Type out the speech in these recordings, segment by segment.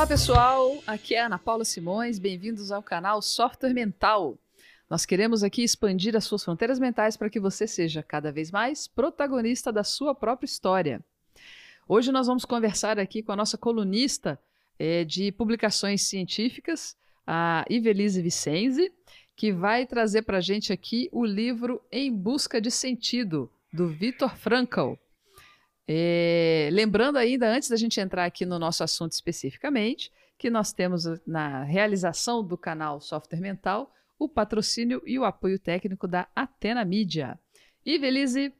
Olá pessoal, aqui é Ana Paula Simões, bem-vindos ao canal Software Mental. Nós queremos aqui expandir as suas fronteiras mentais para que você seja cada vez mais protagonista da sua própria história. Hoje nós vamos conversar aqui com a nossa colunista é, de publicações científicas, a Ivelise Vicenzi, que vai trazer para a gente aqui o livro Em Busca de Sentido, do Viktor Frankl. É, lembrando ainda, antes da gente entrar aqui no nosso assunto especificamente, que nós temos na realização do canal Software Mental o patrocínio e o apoio técnico da Atena Mídia. Ivelise,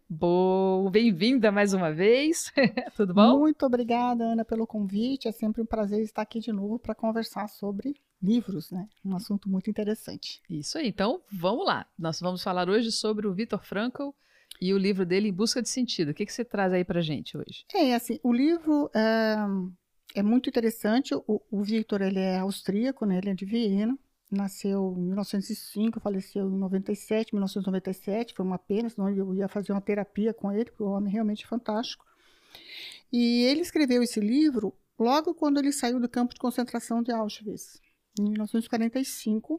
bem-vinda mais uma vez. Tudo bom? Muito obrigada, Ana, pelo convite. É sempre um prazer estar aqui de novo para conversar sobre livros, né? Um assunto muito interessante. Isso aí. Então, vamos lá. Nós vamos falar hoje sobre o Viktor Frankl e o livro dele Em Busca de Sentido. O que, que você traz aí para gente hoje? É, assim, o livro é, é muito interessante. O, o Victor, ele é austríaco, né? Ele é de Viena. Nasceu em 1905, faleceu em 97, 1997. Foi uma pena, senão eu ia fazer uma terapia com ele, porque o homem é realmente fantástico. E ele escreveu esse livro logo quando ele saiu do campo de concentração de Auschwitz. Em 1945,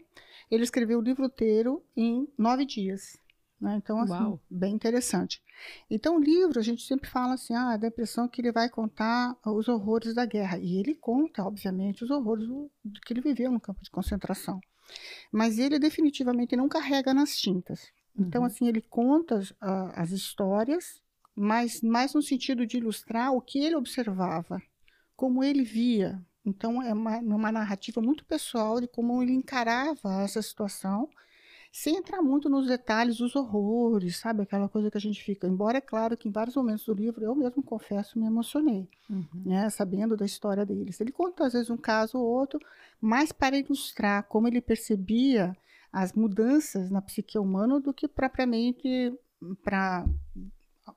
ele escreveu o livro inteiro em nove dias. Né? Então, assim, Uau. bem interessante. Então, o livro, a gente sempre fala assim, ah, a impressão que ele vai contar os horrores da guerra. E ele conta, obviamente, os horrores do, que ele viveu no campo de concentração. Mas ele definitivamente não carrega nas tintas. Então, uhum. assim, ele conta uh, as histórias, mas mais no sentido de ilustrar o que ele observava, como ele via. Então, é uma, uma narrativa muito pessoal de como ele encarava essa situação sem entrar muito nos detalhes dos horrores, sabe? Aquela coisa que a gente fica. Embora é claro que em vários momentos do livro eu mesmo confesso me emocionei, uhum. né? Sabendo da história deles. Ele conta às vezes um caso ou outro, mas para ilustrar como ele percebia as mudanças na psique humana do que propriamente para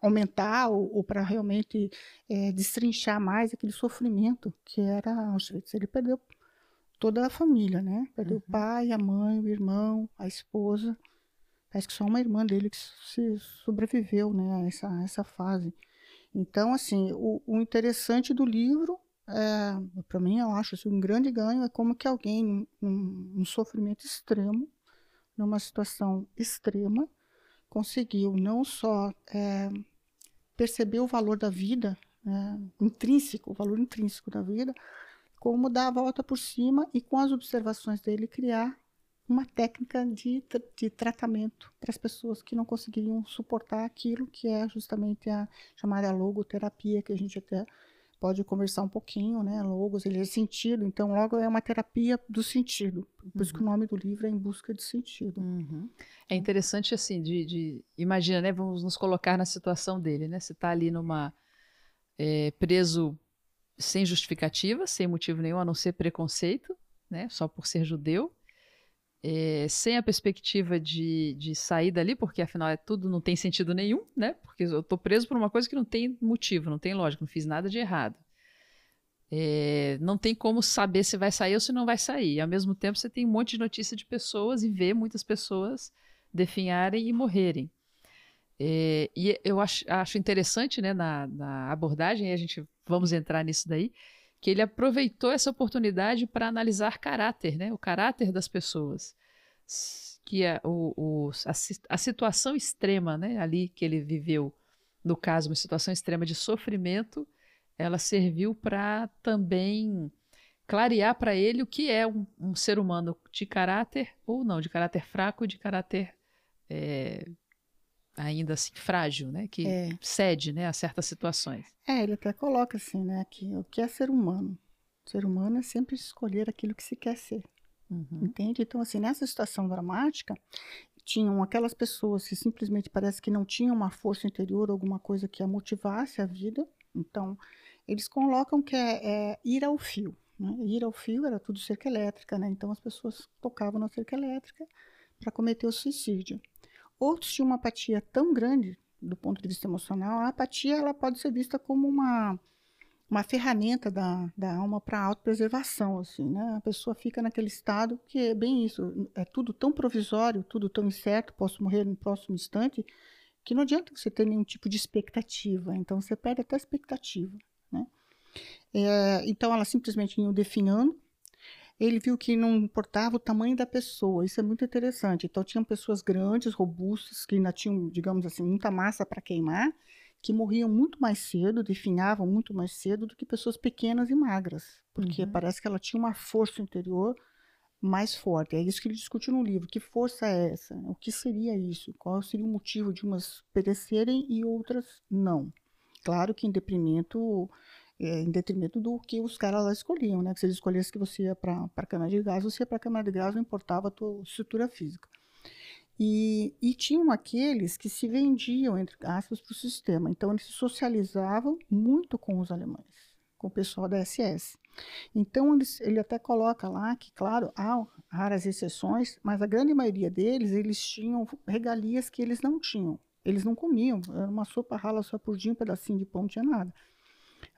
aumentar ou, ou para realmente é, destrinchar mais aquele sofrimento que era Auschwitz. Ele perdeu toda a família, né? Perdeu uhum. o pai, a mãe, o irmão, a esposa. Parece que só uma irmã dele que se sobreviveu, né, a essa, a essa fase. Então, assim, o, o interessante do livro, é, para mim, eu acho assim, um grande ganho é como que alguém, num, num sofrimento extremo, numa situação extrema, conseguiu não só é, perceber o valor da vida, né, intrínseco, o valor intrínseco da vida, como dar a volta por cima e, com as observações dele, criar uma técnica de, de tratamento para as pessoas que não conseguiriam suportar aquilo que é justamente a chamada logoterapia, que a gente até pode conversar um pouquinho, né? Logos, ele é sentido, então logo é uma terapia do sentido. Por isso que o uhum. nome do livro é Em Busca de Sentido. Uhum. É interessante assim, de, de, imagina, né? Vamos nos colocar na situação dele, né? Você está ali numa é, preso sem justificativa, sem motivo nenhum, a não ser preconceito, né, só por ser judeu, é, sem a perspectiva de, de sair dali, porque afinal é tudo não tem sentido nenhum, né? Porque eu estou preso por uma coisa que não tem motivo, não tem lógica, não fiz nada de errado. É, não tem como saber se vai sair ou se não vai sair. E, ao mesmo tempo, você tem um monte de notícia de pessoas e vê muitas pessoas definharem e morrerem. É, e eu acho, acho interessante né, na, na abordagem, a gente vamos entrar nisso daí, que ele aproveitou essa oportunidade para analisar caráter, né, o caráter das pessoas. Que é o, o, a, a situação extrema né, ali que ele viveu, no caso, uma situação extrema de sofrimento, ela serviu para também clarear para ele o que é um, um, ser humano de caráter ou não, de caráter fraco, de caráter é, ainda assim frágil, né, que é. cede, né, a certas situações. É, ele até coloca assim, né, que o que é ser humano? ser humano é sempre escolher aquilo que se quer ser. Uhum. Entende? Então, assim, nessa situação dramática, tinham aquelas pessoas que simplesmente parece que não tinham uma força interior, alguma coisa que a motivasse a vida. Então, eles colocam que é, é ir ao fio. Né? Ir ao fio era tudo cerca elétrica, né? Então, as pessoas tocavam na cerca elétrica para cometer o suicídio. Outros tinham uma apatia tão grande do ponto de vista emocional. A apatia ela pode ser vista como uma, uma ferramenta da, da alma para autopreservação, assim, né? A pessoa fica naquele estado que é bem isso, é tudo tão provisório, tudo tão incerto, posso morrer no próximo instante, que não adianta você ter nenhum tipo de expectativa. Então você perde até a expectativa, né? É, então ela simplesmente ia definhando. Ele viu que não importava o tamanho da pessoa, isso é muito interessante. Então tinham pessoas grandes, robustas, que ainda tinham, digamos assim, muita massa para queimar, que morriam muito mais cedo, definhavam muito mais cedo do que pessoas pequenas e magras, porque uhum. parece que ela tinha uma força interior mais forte. É isso que ele discute no livro. Que força é essa? O que seria isso? Qual seria o motivo de umas perecerem e outras não? Claro que em detrimento, é, em detrimento do que os caras lá escolhiam, né? Que se eles escolhessem que você ia para a câmara de gás, você ia para a câmara de gás, não importava a tua estrutura física. E, e tinham aqueles que se vendiam, entre aspas, para o sistema. Então, eles se socializavam muito com os alemães, com o pessoal da SS. Então, eles, ele até coloca lá que, claro, há raras exceções, mas a grande maioria deles, eles tinham regalias que eles não tinham. Eles não comiam, era uma sopa rala só por dia, um pedacinho de pão, não tinha nada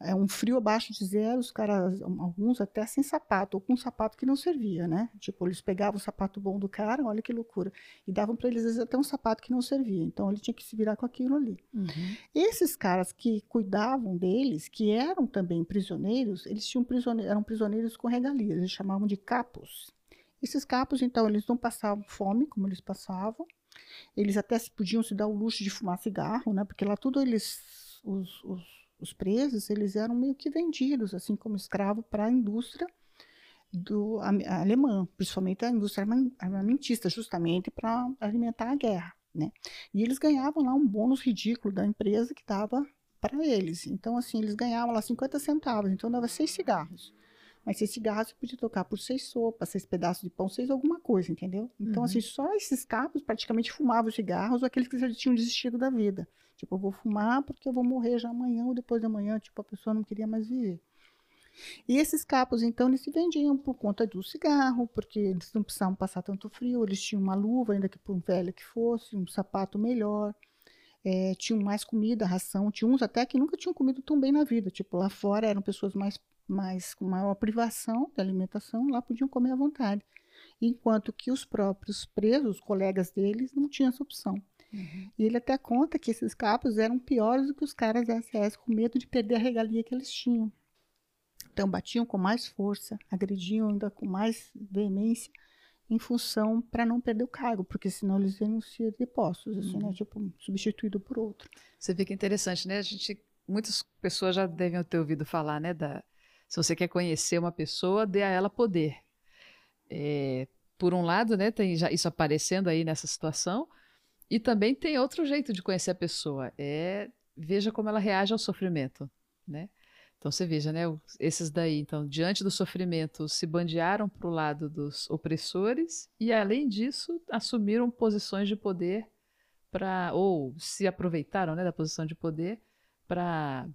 é, um frio abaixo de zero, os caras, alguns até sem sapato, ou com um sapato que não servia, né? Tipo, eles pegavam o sapato bom do cara, olha que loucura, e davam para eles vezes, até um sapato que não servia. Então ele tinha que se virar com aquilo ali. Uhum. Esses caras que cuidavam deles, que eram também prisioneiros, eles tinham prisioneiros, eram prisioneiros com regalias, eles chamavam de capos. Esses capos, então, eles não passavam fome como eles passavam. Eles até podiam se dar o luxo de fumar cigarro, né? Porque lá tudo eles os, os os presos eles eram meio que vendidos assim como escravo para a indústria do a, a alemã, principalmente a indústria armamentista, justamente para alimentar a guerra, né? E eles ganhavam lá um bônus ridículo da empresa que dava para eles. Então assim, eles ganhavam lá 50 centavos, então dava seis cigarros. Mas seis cigarros você podia trocar por seis sopas, seis pedaços de pão, seis alguma coisa, entendeu? Então, uhum. assim, só esses capos praticamente fumavam cigarros ou aqueles que já tinham desistido da vida. Tipo, eu vou fumar porque eu vou morrer já amanhã ou depois de amanhã. Tipo, a pessoa não queria mais viver. E esses capos, então, eles se vendiam por conta do cigarro, porque eles não precisavam passar tanto frio, eles tinham uma luva, ainda que por velha que fosse, um sapato melhor, é, tinham mais comida, ração, tinha uns até que nunca tinham comido tão bem na vida, tipo, lá fora eram pessoas mais, mais com maior privação de alimentação, lá podiam comer à vontade, enquanto que os próprios presos, os colegas deles, não tinham essa opção. Uhum. E ele até conta que esses capos eram piores do que os caras da SS, com medo de perder a regalia que eles tinham. Então batiam com mais força, agrediam ainda com mais veemência, em função para não perder o cargo, porque senão eles iam ser depostos, assim, né? uhum. né? Tipo, substituído por outro. Você vê que é interessante, né? A gente, muitas pessoas já devem ter ouvido falar, né? Da, se você quer conhecer uma pessoa, dê a ela poder. É, por um lado, né? Tem isso aparecendo aí nessa situação, e também tem outro jeito de conhecer a pessoa, é veja como ela reage ao sofrimento, né? Então você veja, né? Esses daí, então, diante do sofrimento, se bandearam para o lado dos opressores e, além disso, assumiram posições de poder para ou se aproveitaram, né, da posição de poder para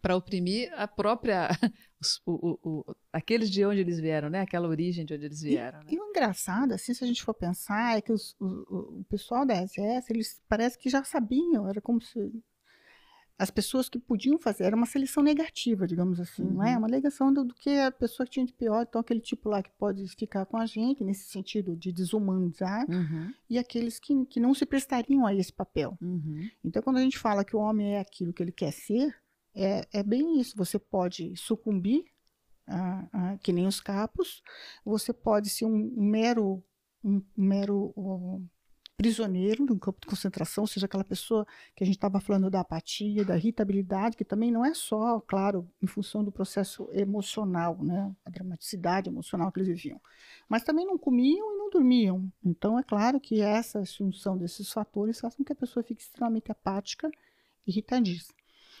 para oprimir a própria os, o, o, o, aqueles de onde eles vieram, né? Aquela origem de onde eles vieram. E, né? e o engraçado, assim, se a gente for pensar, é que os, o, pessoal da SS, eles parece que já sabiam, era como se as pessoas que podiam fazer, era uma seleção negativa, digamos assim, uhum. não é? Uhum. Uma negação do, do, que a pessoa que tinha de pior, então aquele tipo lá que pode ficar com a gente, nesse sentido de desumanizar, uhum. e aqueles que, que não se prestariam a esse papel. Uhum. Então, quando a gente fala que o homem é aquilo que ele quer ser, é, é bem isso. Você pode sucumbir, a, a, que nem os capos, você pode ser um mero, um mero um, prisioneiro no campo de concentração, ou seja, aquela pessoa que a gente estava falando da apatia, da irritabilidade, que também não é só, claro, em função do processo emocional, né, a dramaticidade emocional que eles viviam, mas também não comiam e não dormiam. Então, é claro que essa junção desses fatores faz com que a pessoa fique extremamente apática,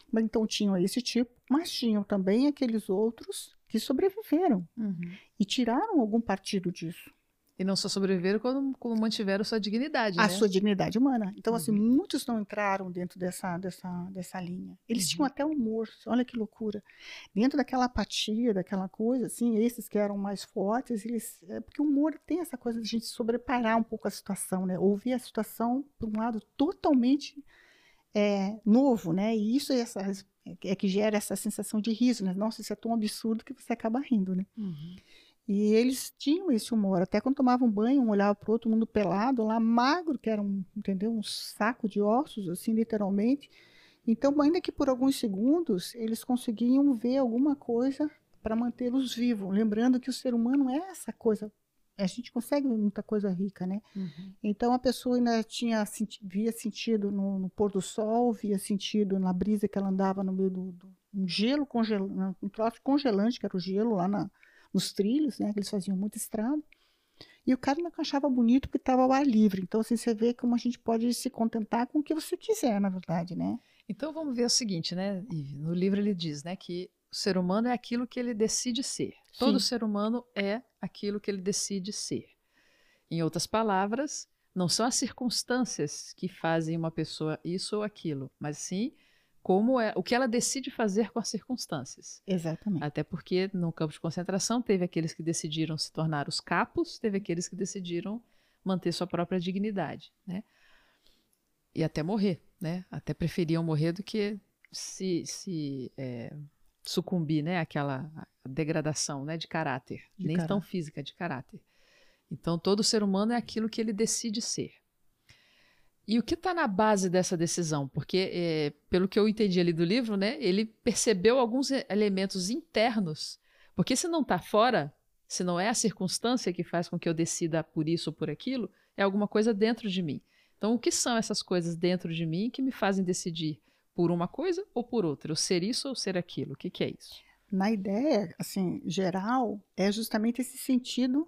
irritadíssima. Então tinham esse tipo, mas tinham também aqueles outros que sobreviveram uhum. e tiraram algum partido disso. E não só sobreviveram, como, como mantiveram sua dignidade. A né? sua dignidade humana. Então, assim, uhum. assim, muitos não entraram dentro dessa, dessa, dessa linha. Eles uhum. tinham até humor, olha que loucura. Dentro daquela apatia, daquela coisa, assim, esses que eram mais fortes, eles. É, porque o humor tem essa coisa de a gente sobreparar um pouco a situação, né? Ouvir a situação, por um lado, totalmente é, novo, né? E isso é, essa, é que gera essa sensação de riso, né? Nossa, isso é tão absurdo que você acaba rindo, né? Uhum. E eles tinham esse humor. Até quando tomavam banho, um olhava para o outro, mundo pelado, lá magro, que era um, entendeu? Um saco de ossos, assim, literalmente. Então, ainda que por alguns segundos, eles conseguiam ver alguma coisa para mantê-los vivos. Lembrando que o ser humano é essa coisa. A gente consegue ver muita coisa rica, né? Uhum. Então a pessoa ainda tinha via sentido no, no, pôr do sol, via sentido na brisa que ela andava no meio do, do um gelo congelante, um troço congelante que era o gelo lá na, nos trilhos, né? Que eles faziam muita estrada. E o cara não achava bonito porque estava ao ar livre. Então, assim, você vê como a gente pode se contentar com o que você quiser, na verdade, né? Então, vamos ver o seguinte, né? No livro ele diz, né, que ser humano é aquilo que ele decide ser. Sim. Todo ser humano é aquilo que ele decide ser. Em outras palavras, não são as circunstâncias que fazem uma pessoa isso ou aquilo, mas sim como é o que ela decide fazer com as circunstâncias. Exatamente. Até porque no campo de concentração teve aqueles que decidiram se tornar os capos, teve aqueles que decidiram manter sua própria dignidade, né? E até morrer, né? Até preferiam morrer do que se, se é, sucumbir, né? Aquela degradação, né? De caráter, de nem caráter. tão física, de caráter. Então todo ser humano é aquilo que ele decide ser. E o que está na base dessa decisão? Porque, é, pelo que eu entendi ali do livro, né, ele percebeu alguns elementos internos. Porque se não está fora, se não é a circunstância que faz com que eu decida por isso ou por aquilo, é alguma coisa dentro de mim. Então, o que são essas coisas dentro de mim que me fazem decidir por uma coisa ou por outra? Eu ser isso ou ser aquilo? O que, que é isso? Na ideia, assim, geral, é justamente esse sentido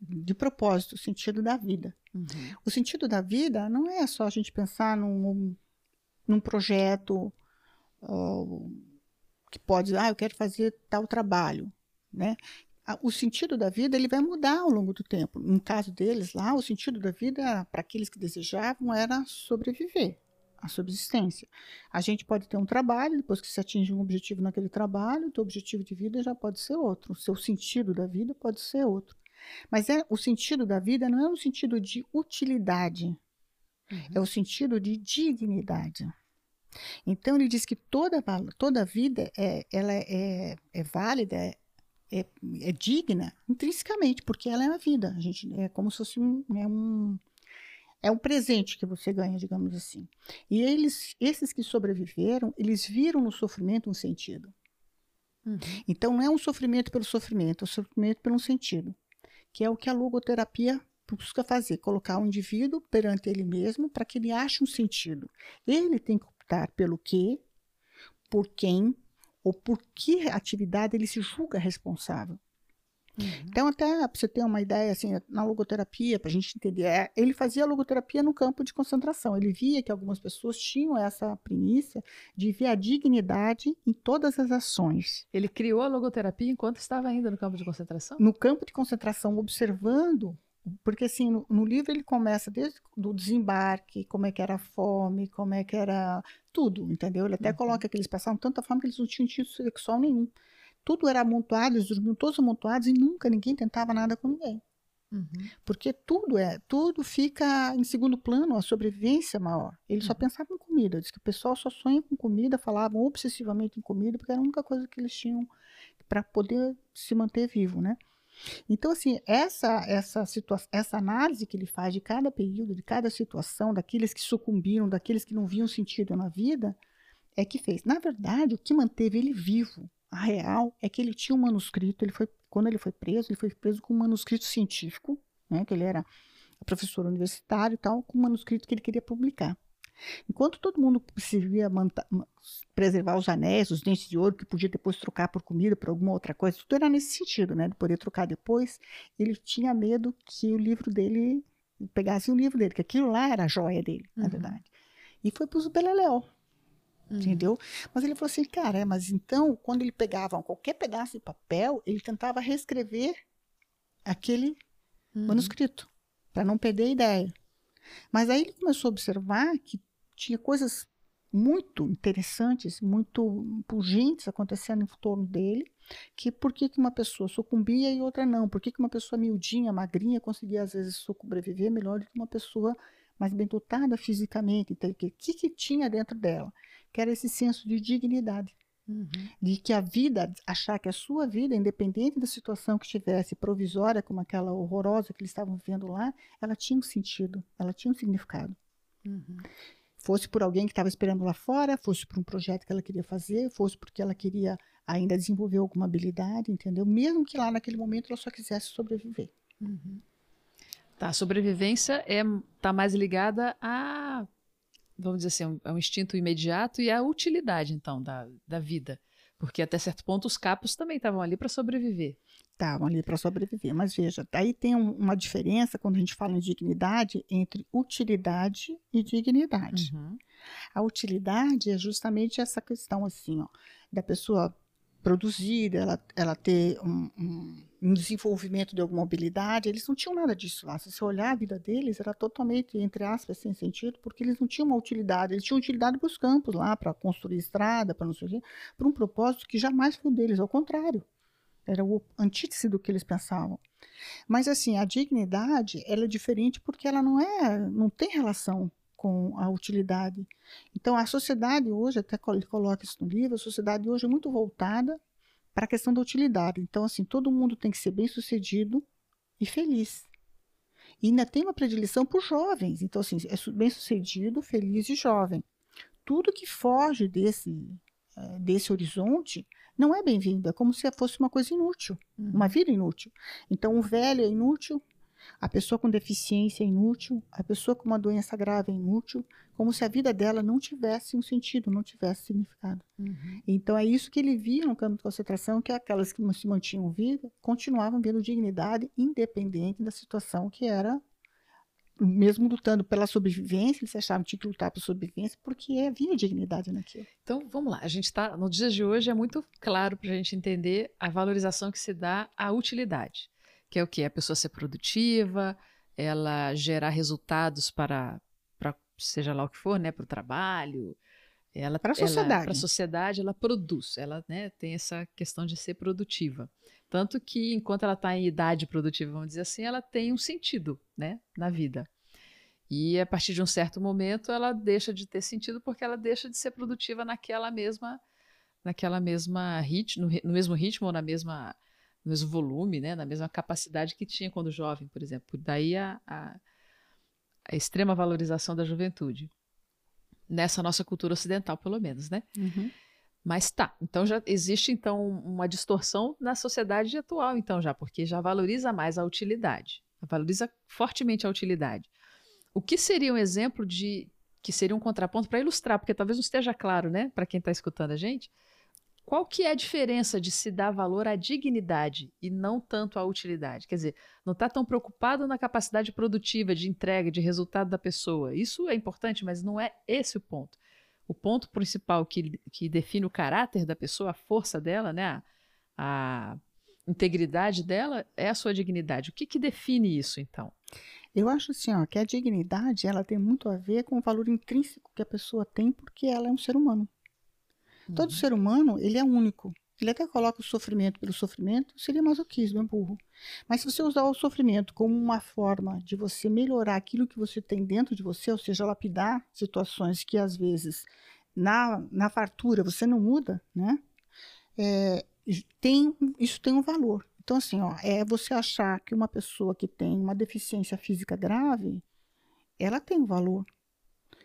de propósito, o sentido da vida. Uhum. O sentido da vida não é só a gente pensar num, num projeto que pode, ah, eu quero fazer tal trabalho, né? O sentido da vida ele vai mudar ao longo do tempo. No caso deles lá, o sentido da vida para aqueles que desejavam era sobreviver, a subsistência. A gente pode ter um trabalho, depois que se atinge um objetivo naquele trabalho, o teu objetivo de vida já pode ser outro, o seu sentido da vida pode ser outro. Mas é o sentido da vida não é um sentido de utilidade, uhum. é o sentido de dignidade. Então ele diz que toda toda vida é ela é, é válida, é, é, é, digna intrinsecamente, porque ela é a vida. A gente é como se fosse um, é um é um presente que você ganha, digamos assim. E eles, esses que sobreviveram, eles viram no sofrimento um sentido. Uhum. Então não é um sofrimento pelo sofrimento, é um sofrimento pelo um sentido que é o que a logoterapia busca fazer, colocar o indivíduo perante ele mesmo para que ele ache um sentido. Ele tem que optar pelo que, por quem ou por que atividade ele se julga responsável. Uhum. Então, até para você ter uma ideia, assim, na logoterapia, para a gente entender, é, ele fazia logoterapia no campo de concentração. Ele via que algumas pessoas tinham essa premissa de ver a dignidade em todas as ações. Ele criou a logoterapia enquanto estava ainda no campo de concentração? No campo de concentração, observando porque assim no, no, livro ele começa desde o desembarque, como é que era a fome, como é que era tudo, entendeu? Ele até uhum. coloca que eles passavam tanta fome que eles não tinham tido sexual nenhum tudo era amontoado, eles dormiam todos amontoados e nunca ninguém tentava nada com ninguém. Uhum. Porque tudo é, tudo fica em segundo plano, a sobrevivência maior. Eles uhum. só pensavam em comida. Diz que o pessoal só sonha com comida, falavam obsessivamente em comida, porque era a única coisa que eles tinham para poder se manter vivo, né? Então, assim, essa, essa, situação, essa análise que ele faz de cada período, de cada situação, daqueles que sucumbiram, daqueles que não viam sentido na vida, é que fez. Na verdade, o que manteve ele vivo a real é que ele tinha um manuscrito, ele foi, quando ele foi preso, ele foi preso com um manuscrito científico, né, que ele era professor universitário e tal, com um manuscrito que ele queria publicar. Enquanto todo mundo conseguia preservar os anéis, os dentes de ouro, que podia depois trocar por comida, por alguma outra coisa, tudo era nesse sentido, né, de poder trocar depois, ele tinha medo que o livro dele, pegasse o livro dele, que aquilo lá era a joia dele, uhum. na verdade. E foi para os Beleléu, Uhum. Entendeu? Mas ele falou assim, cara, é, mas então, quando ele pegava qualquer pedaço de papel, ele tentava reescrever aquele uhum. manuscrito, para não perder a ideia. Mas aí ele começou a observar que tinha coisas muito interessantes, muito pungentes acontecendo em torno dele, que por que, que uma pessoa sucumbia e outra não? Por que, que uma pessoa miudinha, magrinha, conseguia às vezes sobreviver melhor do que uma pessoa mais bem dotada fisicamente? Então, o que, que tinha dentro dela? que era esse senso de dignidade. Uhum. De que a vida, achar que a sua vida, independente da situação que estivesse provisória, como aquela horrorosa que eles estavam vivendo lá, ela tinha um sentido, ela tinha um significado. Uhum. Fosse por alguém que estava esperando lá fora, fosse por um projeto que ela queria fazer, fosse porque ela queria ainda desenvolver alguma habilidade, entendeu? Mesmo que lá naquele momento ela só quisesse sobreviver. Uhum. Tá, a sobrevivência é tá mais ligada a, vamos dizer assim, a um instinto imediato e à utilidade, então, da, da vida. Porque até certo ponto os capos também estavam ali para sobreviver. Estavam ali para sobreviver. Mas veja, daí tem um, uma diferença quando a gente fala em dignidade entre utilidade e dignidade. Uhum. A utilidade é justamente essa questão assim, ó, da pessoa produzir, ela, ela ter um, um, um, desenvolvimento de alguma habilidade, eles não tinham nada disso lá. Se você olhar a vida deles, era totalmente, entre aspas, sem sentido, porque eles não tinham uma utilidade. Eles tinham utilidade para os campos lá, para construir estrada, para não sei o quê, para um propósito que jamais foi deles, ao contrário. Era o antítese do que eles pensavam. Mas, assim, a dignidade, ela é diferente porque ela não é, não tem relação com a utilidade. Então, a sociedade hoje, até coloca isso no livro, a sociedade hoje é muito voltada para a questão da utilidade. Então, assim, todo mundo tem que ser bem sucedido e feliz. E ainda tem uma predileção por jovens. Então, assim, é bem sucedido, feliz e jovem. Tudo que foge desse, eh, desse horizonte não é bem-vindo. É como se fosse uma coisa inútil, uhum. uma vida inútil. Então, o velho é inútil, a pessoa com deficiência é inútil, a pessoa com uma doença grave é inútil, como se a vida dela não tivesse um sentido, não tivesse significado. Uhum. Então é isso que ele via no campo de concentração, que aquelas que se mantinham vivas continuavam vendo dignidade independente da situação que era mesmo lutando pela sobrevivência, eles achavam que tinha que lutar pela sobrevivência porque havia dignidade naquilo. Então, vamos lá. A gente está, no dia de hoje, é muito claro para a gente entender a valorização que se dá à utilidade que é o que? A pessoa ser produtiva, ela gerar resultados para, para seja lá o que for, né, para o trabalho. Ela, para a sociedade. Para a sociedade, ela produz, ela né, tem essa questão de ser produtiva. Tanto que, enquanto ela está em idade produtiva, vamos dizer assim, ela tem um sentido né, na vida. E a partir de um certo momento, ela deixa de ter sentido porque ela deixa de ser produtiva naquela mesma, naquela mesma ritmo, no, no mesmo ritmo ou na mesma no mesmo volume, né, na mesma capacidade que tinha quando jovem, por exemplo. Daí a, a, a extrema valorização da juventude. Nessa nossa cultura ocidental, pelo menos, né? Uhum. Mas tá, então já existe então uma distorção na sociedade atual, então já, porque já valoriza mais a utilidade, valoriza fortemente a utilidade. O que seria um exemplo de que seria um contraponto para ilustrar, porque talvez não esteja claro, né, para quem está escutando a gente, qual que é a diferença de se dar valor à dignidade e não tanto à utilidade? Quer dizer, não está tão preocupado na capacidade produtiva de entrega, de resultado da pessoa. Isso é importante, mas não é esse o ponto. O ponto principal que, que define o caráter da pessoa, a força dela, né, a, a integridade dela, é a sua dignidade. O que, que define isso, então? Eu acho assim, ó, que a dignidade ela tem muito a ver com o valor intrínseco que a pessoa tem porque ela é um ser humano. Todo uhum. ser humano, ele é único. Ele até coloca o sofrimento pelo sofrimento, seria masoquismo, é burro. Mas se você usar o sofrimento como uma forma de você melhorar aquilo que você tem dentro de você, ou seja, lapidar situações que às vezes na, na fartura você não muda, né? É, tem, isso tem um valor. Então, assim, ó, é você achar que uma pessoa que tem uma deficiência física grave, ela tem um valor.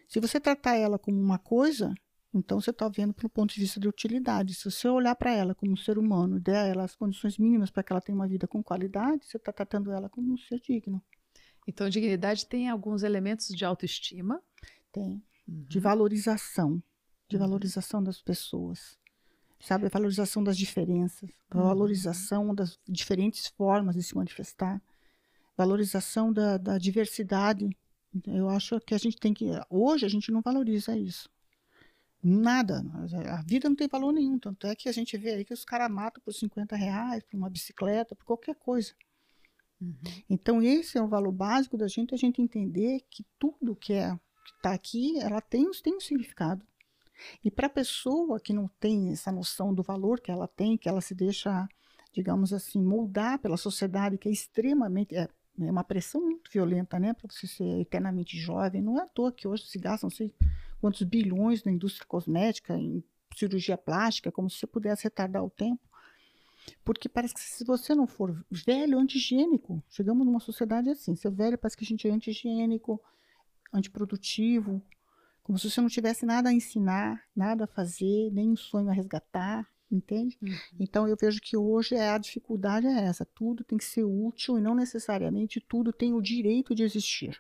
Se você tratar ela como uma coisa, então, você está vendo pelo ponto de vista de utilidade. Se você olhar para ela como um ser humano, der a ela as condições mínimas para que ela tenha uma vida com qualidade, você está tratando ela como um ser digno. Então, dignidade tem alguns elementos de autoestima? Tem. Uhum. De valorização. De uhum. valorização das pessoas. Sabe? A valorização das diferenças. A uhum. valorização das diferentes formas de se manifestar. Valorização da, da diversidade. Eu acho que a gente tem que. Hoje, a gente não valoriza isso. Nada. A vida não tem valor nenhum. Tanto é que a gente vê aí que os caras matam por 50 reais, por uma bicicleta, por qualquer coisa. Uhum. Então, esse é o valor básico da gente, a gente entender que tudo que é que está aqui, ela tem, tem um significado. E para a pessoa que não tem essa noção do valor que ela tem, que ela se deixa, digamos assim, moldar pela sociedade, que é extremamente. É, é uma pressão muito violenta, né? Para você ser eternamente jovem. Não é à toa que hoje se gastam, não sei quantos bilhões na indústria cosmética, em cirurgia plástica, como se você pudesse retardar o tempo. Porque parece que se você não for velho, anti-higiênico, chegamos numa sociedade assim, se é velho parece que a gente é anti-higiênico, antiprodutivo, Como se você não tivesse nada a ensinar, nada a fazer, nenhum sonho a resgatar, entende? Uhum. Então eu vejo que hoje é a dificuldade é essa, tudo tem que ser útil e não necessariamente tudo tem o direito de existir.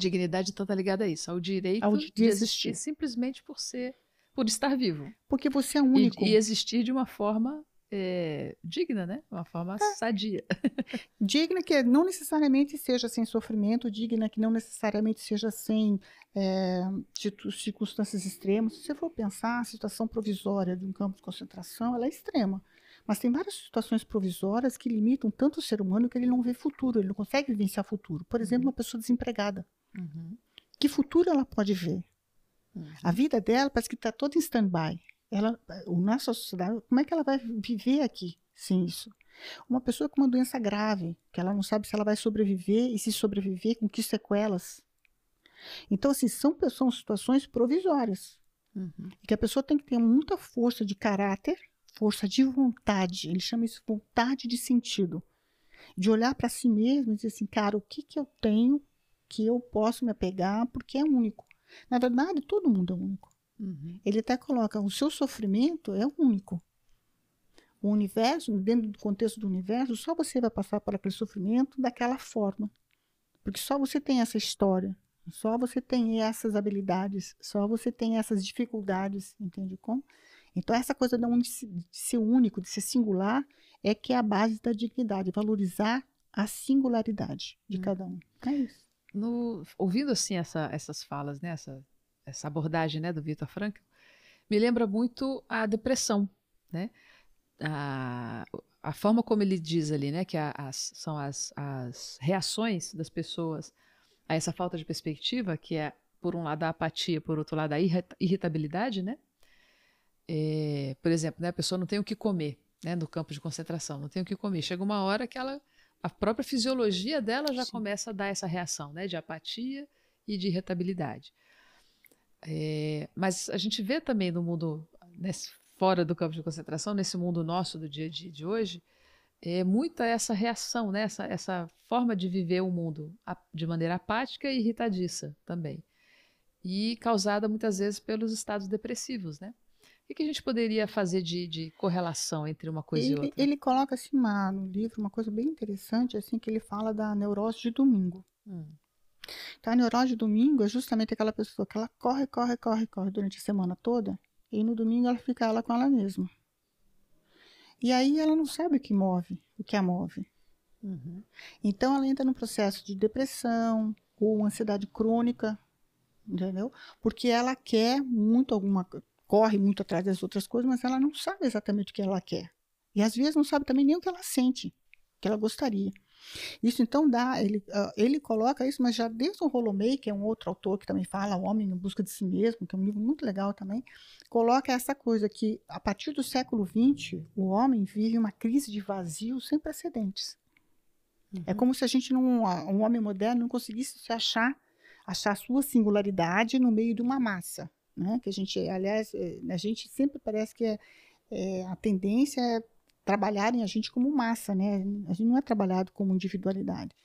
Dignidade então está ligada a isso, ao direito ao de, de existir. existir simplesmente por ser, por estar vivo. Porque você é único. E, e existir de uma forma é, digna, né? Uma forma é. sadia. digna que não necessariamente seja sem sofrimento, digna que não necessariamente seja sem é, circunstâncias extremas. Se você for pensar, a situação provisória de um campo de concentração, ela é extrema. Mas tem várias situações provisórias que limitam tanto o ser humano que ele não vê futuro, ele não consegue vivenciar futuro. Por exemplo, uma pessoa desempregada. Uhum. Que futuro ela pode ver? Uhum. A vida dela parece que está toda em stand-by ela, o nossa sociedade, como é que ela vai viver aqui sem isso? Uma pessoa com uma doença grave, que ela não sabe se ela vai sobreviver e se sobreviver, com que sequelas. Então, assim, são, são situações provisórias. Uhum. E que a pessoa tem que ter muita força de caráter, força de vontade. Ele chama isso vontade de sentido. De olhar para si mesmo e dizer assim, cara, o que, que eu tenho que eu posso me apegar porque é único? Na verdade, todo mundo é único. Uhum. Ele até coloca: o seu sofrimento é único. O universo, dentro do contexto do universo, só você vai passar por aquele sofrimento daquela forma. Porque só você tem essa história, só você tem essas habilidades, só você tem essas dificuldades, entende como? Então, essa coisa de ser único, de ser singular, é que é a base da dignidade, valorizar a singularidade de hum. cada um. É isso. No, ouvindo assim essa, essas falas, né, essa essa abordagem né, do Victor Frankl, me lembra muito a depressão, né? A, a forma como ele diz ali, né, que a, as, são as, as reações das pessoas a essa falta de perspectiva, que é, por um lado, a apatia, por outro lado, a irritabilidade, né? É, por exemplo, né, a pessoa não tem o que comer, né, no campo de concentração, não tem o que comer. Chega uma hora que ela, a própria fisiologia dela já Sim. começa a dar essa reação, né, de apatia e de irritabilidade. É, mas a gente vê também no mundo nesse, fora do campo de concentração, nesse mundo nosso do dia a dia de hoje, é muita essa reação, né? essa, essa forma de viver o mundo de maneira apática e irritadiça também. E causada muitas vezes pelos estados depressivos, né? O que a gente poderia fazer de, de correlação entre uma coisa ele, e outra? Ele coloca assim uma, no livro uma coisa bem interessante, assim que ele fala da neurose de domingo. Hum. Então, a neurose de domingo é justamente aquela pessoa que ela corre, corre, corre, corre durante a semana toda e no domingo ela fica ela com ela mesma. E aí ela não sabe o que move, o que a move. Uhum. Então ela entra num processo de depressão ou ansiedade crônica, entendeu? Porque ela quer muito alguma corre muito atrás das outras coisas, mas ela não sabe exatamente o que ela quer. E às vezes não sabe também nem o que ela sente, que ela gostaria. Isso então dá, ele, uh, ele coloca isso, mas já desde o Rolomei, que é um outro autor que também fala O Homem em Busca de Si Mesmo, que é um livro muito legal também, coloca essa coisa que a partir do século XX, o homem vive uma crise de vazio sem precedentes. É uhum. É como se a gente, não, um homem moderno, não conseguisse se achar, achar sua singularidade no meio de uma massa. Né? Que a gente, aliás, eh, a gente sempre parece que é, é, a tendência é trabalharem a gente como massa, né? A gente não é trabalhado como individualidade.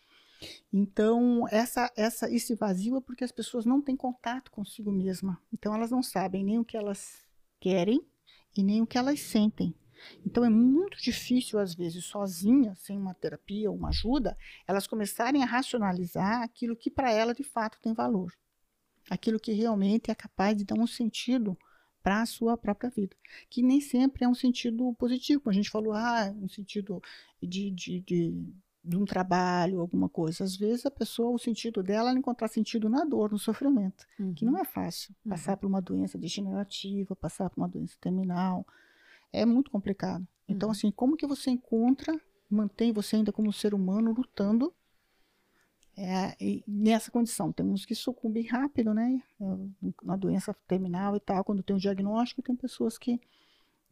Então, essa, essa, esse vazio é porque as pessoas não têm contato consigo mesma. Então, elas não sabem nem o que elas querem e nem o que elas sentem. Então, é muito difícil, às vezes, sozinhas, sem uma terapia ou uma ajuda, elas começarem a racionalizar aquilo que para ela de fato tem valor. Aquilo que realmente é capaz de dar um sentido para a sua própria vida. Que nem sempre é um sentido positivo, como a gente falou, ah, um sentido de, de, de, de um trabalho, alguma coisa. Às vezes a pessoa, o sentido dela é encontrar sentido na dor, no sofrimento, uhum. que não é fácil. Uhum. Passar por uma doença degenerativa, passar por uma doença terminal, é muito complicado. Então, uhum. assim, como que você encontra, mantém você ainda como ser humano lutando é, nessa condição, temos que sucumbir rápido, né? Na doença terminal e tal, quando tem um diagnóstico, tem pessoas que,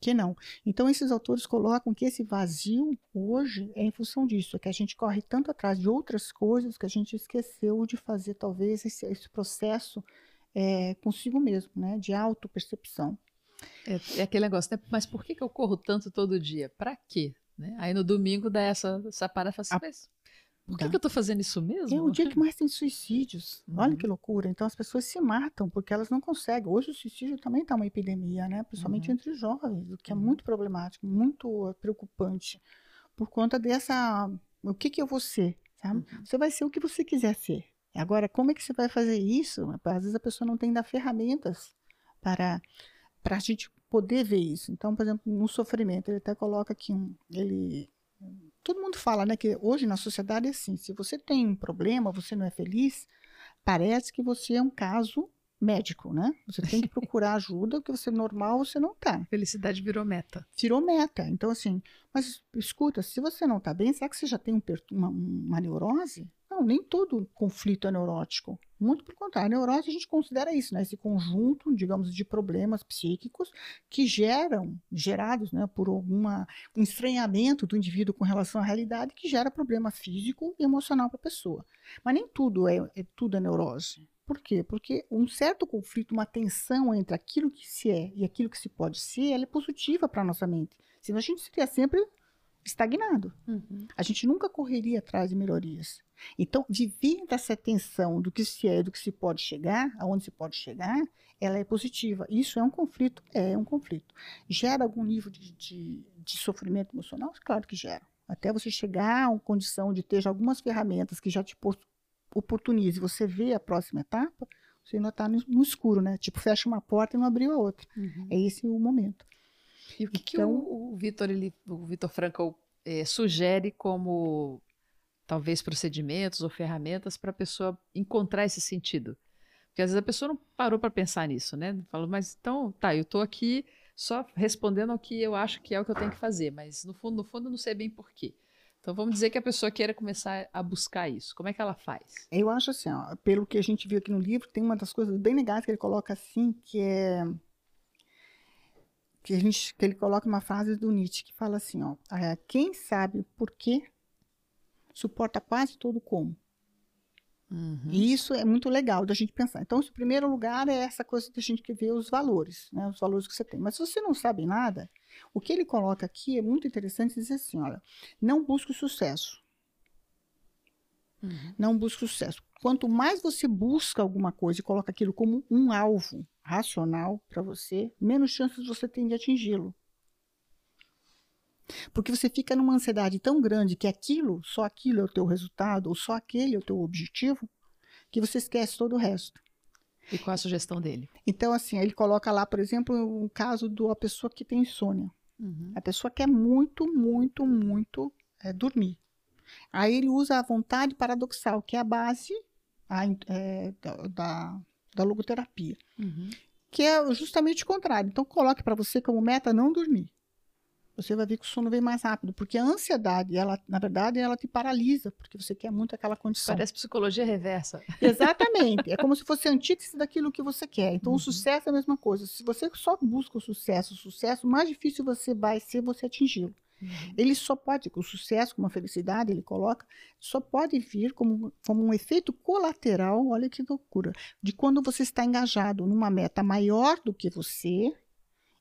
que não. Então, esses autores colocam que esse vazio hoje é em função disso, é que a gente corre tanto atrás de outras coisas que a gente esqueceu de fazer, talvez, esse, esse processo é, consigo mesmo, né? De autopercepção. É, é aquele negócio, né? Mas por que, que eu corro tanto todo dia? Para quê? Né? Aí no domingo dá essa, essa parada, assim, mas Por que, que eu estou fazendo isso mesmo? É o dia que mais tem suicídios. Uhum. Olha que loucura. Então as pessoas se matam porque elas não conseguem. Hoje o suicídio também está uma epidemia, né? Principalmente Uhum. entre jovens, o que é Uhum. muito problemático, muito preocupante. Por conta dessa. O que, que eu vou ser? Sabe? Uhum. Você vai ser o que você quiser ser. Agora, como é que você vai fazer isso? Às vezes a pessoa não tem ainda ferramentas para, para a gente poder ver isso. Então, por exemplo, no sofrimento, ele até coloca aqui um. Ele, todo mundo fala né, que hoje na sociedade é assim: se você tem um problema, você não é feliz, parece que você é um caso médico, né? Você tem que procurar ajuda, porque você normal, você não tá. Felicidade virou meta. Virou meta. Então, assim, mas escuta, se você não tá bem, será que você já tem um uma, uma neurose? Nem todo conflito é neurótico. Muito pelo contrário, a neurose a gente considera isso, né? Esse conjunto, digamos, de problemas psíquicos que geram, gerados, né, por alguma um estranhamento do indivíduo com relação à realidade que gera problema físico e emocional para a pessoa. Mas nem tudo é, é tudo é neurose. Por quê? Porque um certo conflito, uma tensão entre aquilo que se é e aquilo que se pode ser, ela é positiva para a nossa mente. Senão a gente seria sempre estagnado. A gente nunca correria atrás de melhorias. Então, viver dessa tensão do que se é do que se pode chegar, aonde se pode chegar, ela é positiva. Isso é um conflito? É um conflito. Gera algum nível de, de, de sofrimento emocional? Claro que gera. Até você chegar a uma condição de ter algumas ferramentas que já te por- oportunize, você vê a próxima etapa, você ainda está no, no escuro, né? Tipo, fecha uma porta e não abriu a outra. Uhum. É esse o momento. E o que, que Então- o, o Vitor ele- o Vitor Frankl eh, sugere como talvez procedimentos ou ferramentas para a pessoa encontrar esse sentido? Porque às vezes a pessoa não parou para pensar nisso, né? Falou, mas então, tá, eu estou aqui só respondendo ao que eu acho que é o que eu tenho que fazer, mas no fundo, no fundo eu não sei bem por quê. Então vamos dizer que a pessoa queira começar a buscar isso. Como é que ela faz? Eu acho assim, ó, pelo que a gente viu aqui no livro, tem uma das coisas bem legais que ele coloca assim, que é que a gente que ele coloca uma frase do Nietzsche que fala assim, ó, é, quem sabe o porquê suporta quase todo o como. E isso é muito legal da gente pensar. Então, o primeiro lugar é essa coisa da gente que ver os valores, né, os valores que você tem. Mas se você não sabe nada, o que ele coloca aqui é muito interessante dizer assim, olha, não busque o sucesso Uhum. não busca o sucesso. Quanto mais você busca alguma coisa e coloca aquilo como um alvo racional para você, menos chances você tem de atingi-lo. Porque você fica numa ansiedade tão grande que aquilo, só aquilo é o teu resultado, ou só aquele é o teu objetivo, que você esquece todo o resto. E qual a sugestão dele? Então, assim, ele coloca lá, por exemplo, o caso da pessoa que tem insônia. Uhum. A pessoa quer muito, muito, muito é, dormir. Aí ele usa a vontade paradoxal, que é a base a é, da, da, logoterapia, Uhum. que é justamente o contrário. Então, coloque para você como meta não dormir. Você vai ver que o sono vem mais rápido, porque a ansiedade, ela, na verdade, ela te paralisa, porque você quer muito aquela condição. Parece psicologia reversa. Exatamente. É como se fosse antítese daquilo que você quer. Então, Uhum. o sucesso é a mesma coisa. Se você só busca o sucesso, o sucesso, mais difícil você vai ser você atingi-lo. Uhum. Ele só pode, o sucesso, como a felicidade, ele coloca, só pode vir como, como um efeito colateral, olha que loucura, de quando você está engajado numa meta maior do que você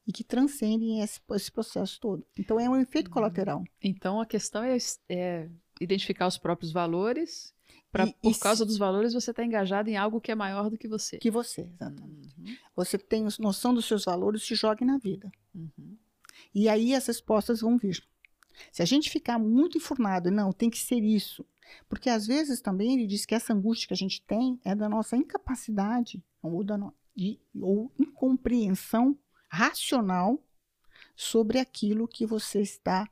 e que transcende esse, esse processo todo. Então, é um efeito Uhum. colateral. Então a questão é, é identificar os próprios valores. Pra, E- por e causa se- dos valores, você está engajado em algo que é maior do que você. Que você, exatamente. Uhum. Você tem noção dos seus valores, se jogue na vida. Uhum. E aí as respostas vão vir. Se a gente ficar muito enfurnado, não, tem que ser isso. Porque às vezes também ele diz que essa angústia que a gente tem é da nossa incapacidade ou, da no, de, ou incompreensão racional sobre aquilo que você está,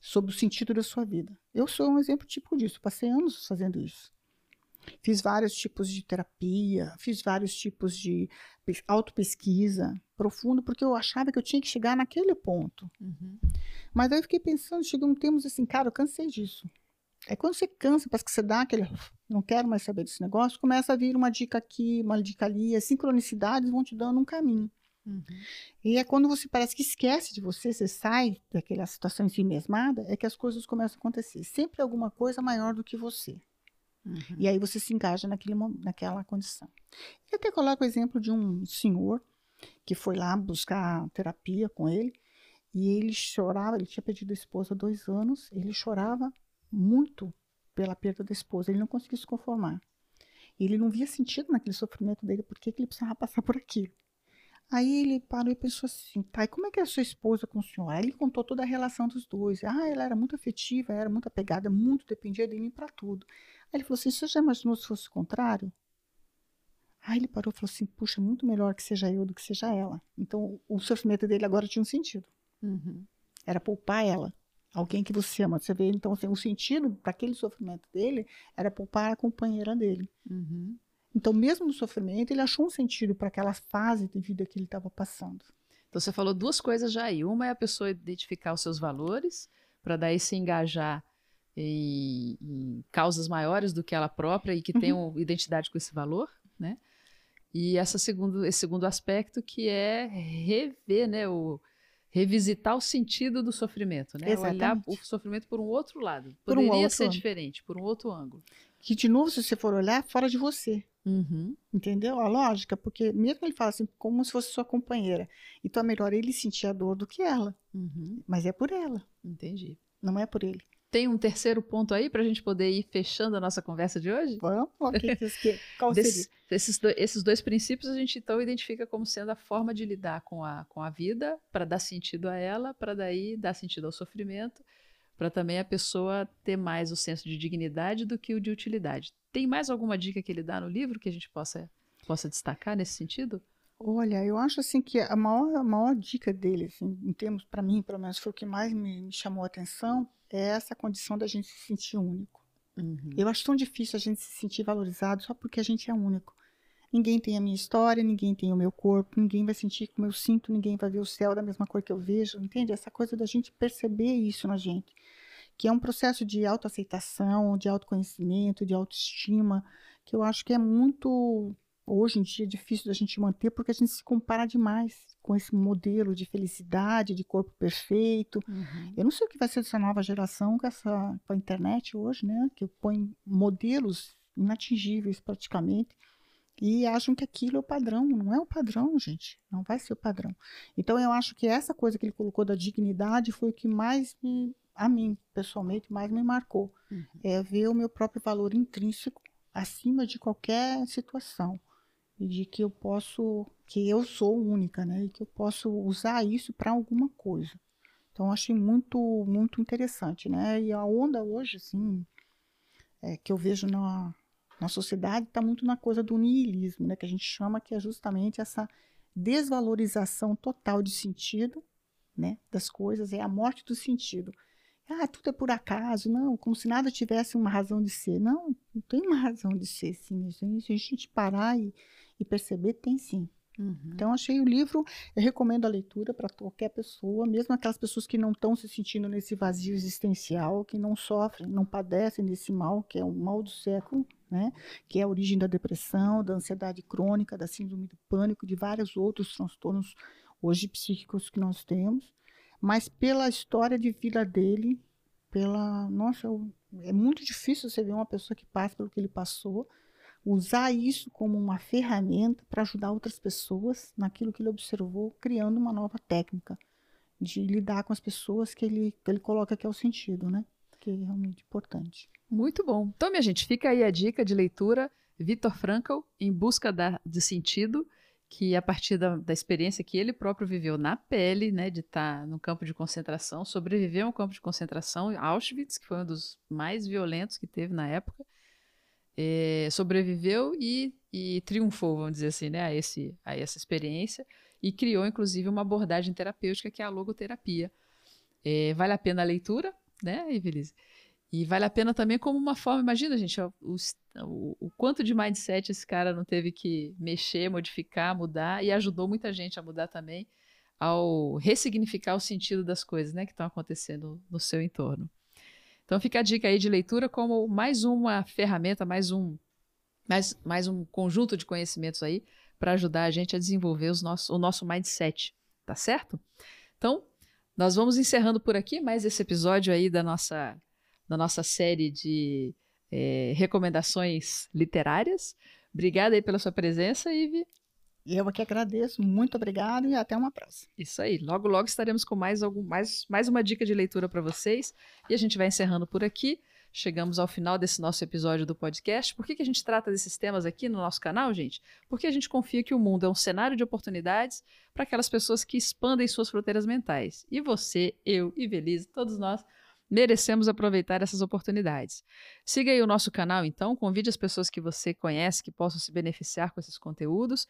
sobre o sentido da sua vida. Eu sou um exemplo típico disso. Passei anos fazendo isso. Fiz vários tipos de terapia, fiz vários tipos de pes- autopesquisa profundo, porque eu achava que eu tinha que chegar naquele ponto. Uhum. Mas aí eu fiquei pensando, chegou um tempo assim, cara, eu cansei disso. É quando você cansa, parece que você dá aquele, não quero mais saber desse negócio, começa a vir uma dica aqui, uma dica ali, as sincronicidades vão te dando um caminho. Uhum. E é quando você parece que esquece de você, você sai daquela situação ensimesmada, é que as coisas começam a acontecer. Sempre alguma coisa maior do que você. Uhum. E aí você se engaja naquele, naquela condição. Eu até coloco o exemplo de um senhor que foi lá buscar terapia com ele e ele chorava, ele tinha perdido a esposa há dois anos, ele chorava muito pela perda da esposa. Ele não conseguia se conformar. Ele não via sentido naquele sofrimento dele, por que ele precisava passar por aquilo. Aí ele parou e pensou assim, tá, e como é que é a sua esposa com o senhor? Aí ele contou toda a relação dos dois. Ah, ela era muito afetiva, era muito apegada, muito dependia de mim para tudo. Aí ele falou assim, você já imaginou se fosse o contrário? Aí ele parou e falou assim, puxa, muito melhor que seja eu do que seja ela. Então o sofrimento dele agora tinha um sentido. Uhum. Era poupar ela. Alguém que você ama. Você vê, então, assim, o sentido para aquele sofrimento dele era poupar a companheira dele. Uhum. Então, mesmo no sofrimento, ele achou um sentido para aquela fase de vida que ele estava passando. Então, você falou duas coisas já aí. Uma é a pessoa identificar os seus valores, para daí se engajar em, em, causas maiores do que ela própria e que uhum. tenham identidade com esse valor, né? E essa segundo, esse segundo aspecto que é rever, né, o, revisitar o sentido do sofrimento, né? Exatamente. Olhar o sofrimento por um outro lado. Poderia um outro ser diferente, por um outro ângulo. Que, de novo, se você for olhar, fora de você. Uhum. Entendeu? A lógica, porque mesmo ele fala assim, como se fosse sua companheira. Então é melhor ele sentir a dor do que ela. Uhum. Mas é por ela. Entendi. Não é por ele. Tem um terceiro ponto aí para a gente poder ir fechando a nossa conversa de hoje? Vamos, okay. qual seria? esses, dois, esses dois princípios a gente então identifica como sendo a forma de lidar com a, com a vida, para dar sentido a ela, para daí dar sentido ao sofrimento, para também a pessoa ter mais o senso de dignidade do que o de utilidade. Tem mais alguma dica que ele dá no livro que a gente possa, possa destacar nesse sentido? Olha, eu acho assim que a maior, a maior dica dele, assim, em termos, para mim, pelo menos, foi o que mais me, me, chamou a atenção, é essa condição da gente se sentir único. Uhum. Eu acho tão difícil a gente se sentir valorizado só porque a gente é único. Ninguém tem a minha história, ninguém tem o meu corpo, ninguém vai sentir como eu sinto, ninguém vai ver o céu da mesma cor que eu vejo, entende? Essa coisa da gente perceber isso na gente, que é um processo de autoaceitação, de autoconhecimento, de autoestima, que eu acho que é muito hoje em dia difícil da gente manter porque a gente se compara demais com esse modelo de felicidade, de corpo perfeito. Uhum. Eu não sei o que vai ser dessa nova geração com, essa, com a internet hoje, né? Que põe modelos inatingíveis praticamente e acham que aquilo é o padrão. Não é o padrão, gente. Não vai ser o padrão. Então eu acho que essa coisa que ele colocou da dignidade foi o que mais me, a mim, pessoalmente, mais me marcou. Uhum. É ver o meu próprio valor intrínseco acima de qualquer situação e de que eu posso, que eu sou única, né? E que eu posso usar isso para alguma coisa. Então, achei muito, muito interessante, né? E a onda hoje, assim, é, que eu vejo na, na sociedade, está muito na coisa do niilismo, né? Que a gente chama que é justamente essa desvalorização total de sentido, né? Das coisas, é a morte do sentido. Ah, tudo é por acaso, não, como se nada tivesse uma razão de ser. Não, não tem uma razão de ser, sim. Se a gente parar e, e perceber, tem sim. Uhum. Então, achei o livro, eu recomendo a leitura para qualquer pessoa, mesmo aquelas pessoas que não estão se sentindo nesse vazio existencial, que não sofrem, não padecem desse mal, que é o mal do século, né? que é a origem da depressão, da ansiedade crônica, da síndrome do pânico, de vários outros transtornos hoje psíquicos que nós temos, mas pela história de vida dele, pela. Nossa, é muito difícil você ver uma pessoa que passa pelo que ele passou usar isso como uma ferramenta para ajudar outras pessoas naquilo que ele observou, criando uma nova técnica de lidar com as pessoas que ele, que ele coloca que é o sentido, né? Que é realmente importante. Muito bom. Então, minha gente, fica aí a dica de leitura. Vitor Frankl, Em Busca da, de Sentido, que a partir da, da, experiência que ele próprio viveu na pele, né, de estar tá no campo de concentração, sobreviveu a um campo de concentração, Auschwitz, que foi um dos mais violentos que teve na época, é, sobreviveu e, e, triunfou, vamos dizer assim, né, a, esse, a essa experiência e criou, inclusive, uma abordagem terapêutica que é a logoterapia. É, vale a pena a leitura, né, Evelise? E vale a pena também como uma forma, imagina, gente, o, o, o, quanto de mindset esse cara não teve que mexer, modificar, mudar, e ajudou muita gente a mudar também ao ressignificar o sentido das coisas né, que estão acontecendo no seu entorno. Então fica a dica aí de leitura como mais uma ferramenta, mais um, mais, mais um conjunto de conhecimentos aí para ajudar a gente a desenvolver os nosso, o nosso mindset, tá certo? Então, nós vamos encerrando por aqui mais esse episódio aí da nossa, da nossa série de é, recomendações literárias. Obrigada aí pela sua presença, Ive. E eu aqui agradeço, muito obrigado e até uma próxima. Isso aí, logo logo estaremos com mais algum mais, mais uma dica de leitura para vocês e a gente vai encerrando por aqui. chegamos ao final desse nosso episódio do podcast. Por que, que a gente trata desses temas aqui no nosso canal, gente? Porque a gente confia que o mundo é um cenário de oportunidades para aquelas pessoas que expandem suas fronteiras mentais. E você, eu e Belize, todos nós merecemos aproveitar essas oportunidades. Siga aí o nosso canal, então, convide as pessoas que você conhece que possam se beneficiar com esses conteúdos.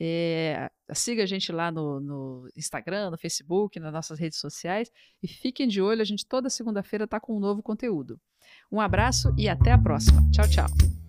É, siga a gente lá no, no, Instagram, no Facebook, nas nossas redes sociais e fiquem de olho, a gente toda segunda-feira está com um novo conteúdo. Um abraço e até a próxima. Tchau, tchau.